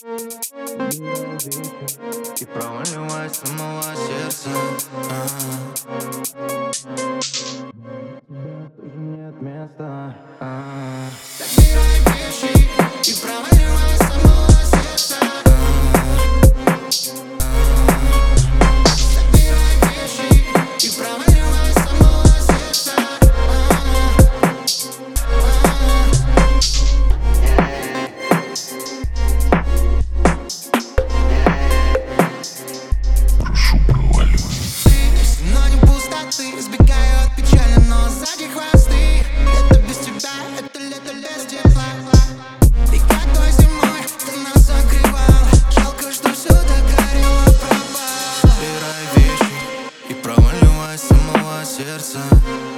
И проваливать самого сердца а. Тоже нет места а. самого сердца.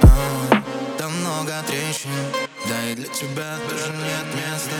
А, Там много трещин. Да и для тебя тоже нет места.